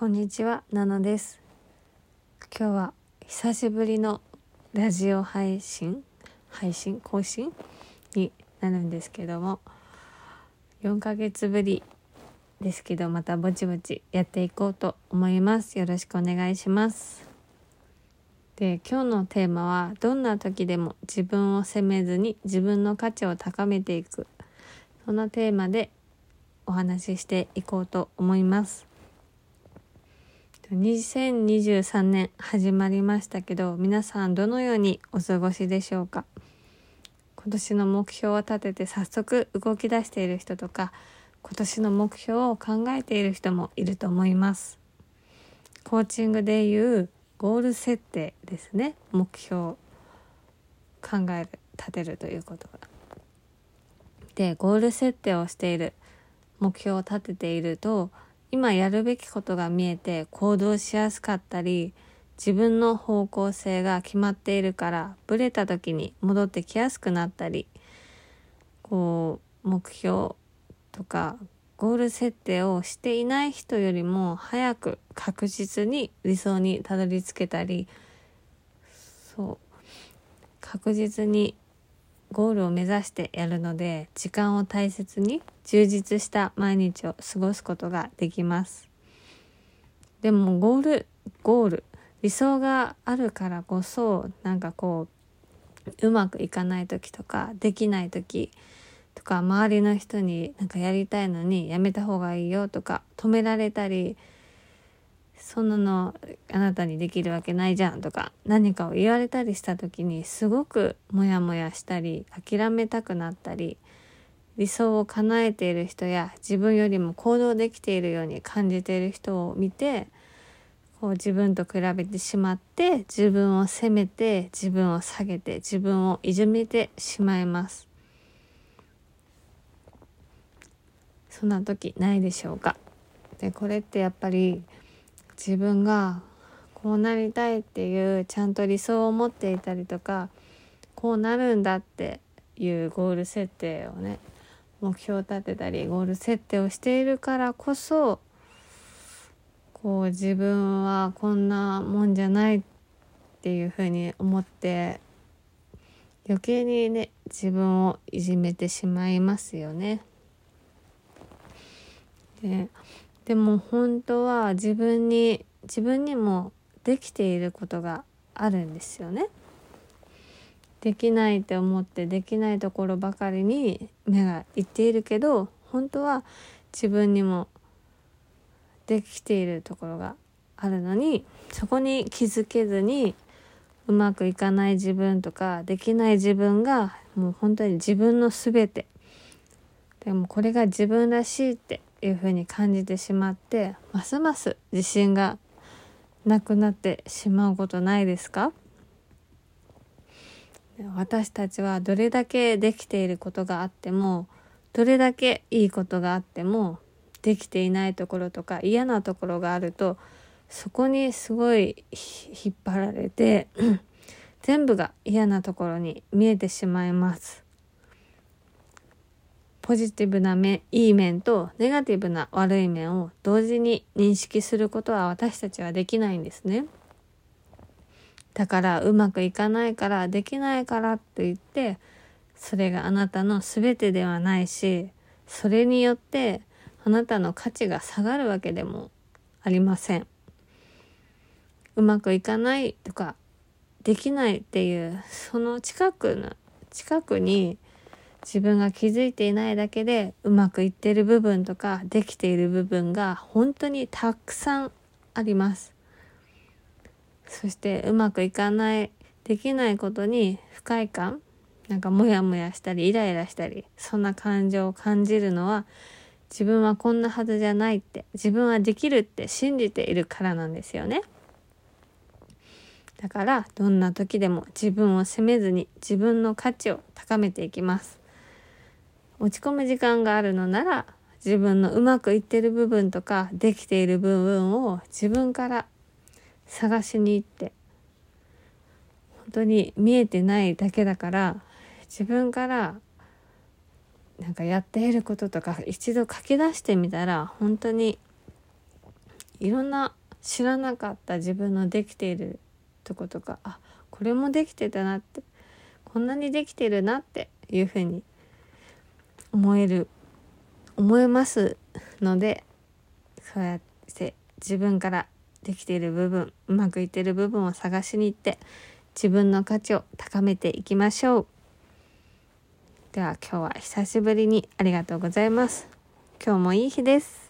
こんにちは、ナナです。今日は久しぶりのラジオ配信、配信、更新になるんですけども、4ヶ月ぶりですけど、またぼちぼちやっていこうと思います。よろしくお願いします。で、今日のテーマは、どんな時でも自分を責めずに自分の価値を高めていく。そんなテーマでお話ししていこうと思います。2023年始まりましたけど皆さんどのようにお過ごしでしょうか？今年の目標を立てて早速動き出している人とか今年の目標を考えている人もいると思います。コーチングでいうゴール設定ですね。目標を考える立てるということが。でゴール設定をしている目標を立てていると今やるべきことが見えて行動しやすかったり自分の方向性が決まっているからブレた時に戻ってきやすくなったりこう目標とかゴール設定をしていない人よりも早く確実に理想にたどり着けたりそう。確実にゴールを目指してやるので時間を大切に充実した毎日を過ごすことができます。でもゴールゴール理想があるからこそなんかこううまくいかない時とかできない時とか周りの人になんかやりたいのにやめた方がいいよとか止められたりそんなのあなたにできるわけないじゃんとか何かを言われたりした時にすごくモヤモヤしたり諦めたくなったり理想を叶えている人や自分よりも行動できているように感じている人を見てこう自分と比べてしまって自分を責めて自分を下げて自分をいじめてしまいます。そんな時ないでしょうか。でこれってやっぱり自分がこうなりたいっていうちゃんと理想を持っていたりとかこうなるんだっていうゴール設定をね目標を立てたりゴール設定をしているからこそこう自分はこんなもんじゃないっていうふうに思って余計にね自分をいじめてしまいますよね。ででも本当は自分に自分にもできていることがあるんですよね。できないって思ってできないところばかりに目がいっているけど本当は自分にもできているところがあるのにそこに気づけずにうまくいかない自分とかできない自分がもう本当に自分の全てでもこれが自分らしいっていうふうに感じてしまってますます自信がなくなってしまうことないですか？私たちはどれだけできていることがあってもどれだけいいことがあってもできていないところとか嫌なところがあるとそこにすごい引っ張られて 全部が嫌なところに見えてしまいます。ポジティブな面いい面とネガティブな悪い面を同時に認識することは私たちはできないんですね。だからうまくいかないからできないからと言ってそれがあなたの全てではないしそれによってあなたの価値が下がるわけでもありません。うまくいかないとかできないっていうその近くの近くに自分が気づいていないだけでうまくいってる部分とかできている部分が本当にたくさんあります。そしてうまくいかないできないことに不快感なんかモヤモヤしたりイライラしたりそんな感情を感じるのは自分はこんなはずじゃないって自分はできるって信じているからなんですよね。だからどんな時でも自分を責めずに自分の価値を高めていきます。落ち込む時間があるのなら自分のうまくいってる部分とかできている部分を自分から探しに行って。本当に見えてないだけだから自分からなんかやっていることとか一度書き出してみたら本当にいろんな知らなかった自分のできているとことかあこれもできてたなってこんなにできてるなっていうふうに思える思えますのでそうやって自分からできている部分うまくいってる部分を探しに行って自分の価値を高めていきましょう。では今日は久しぶりにありがとうございます。今日もいい日です。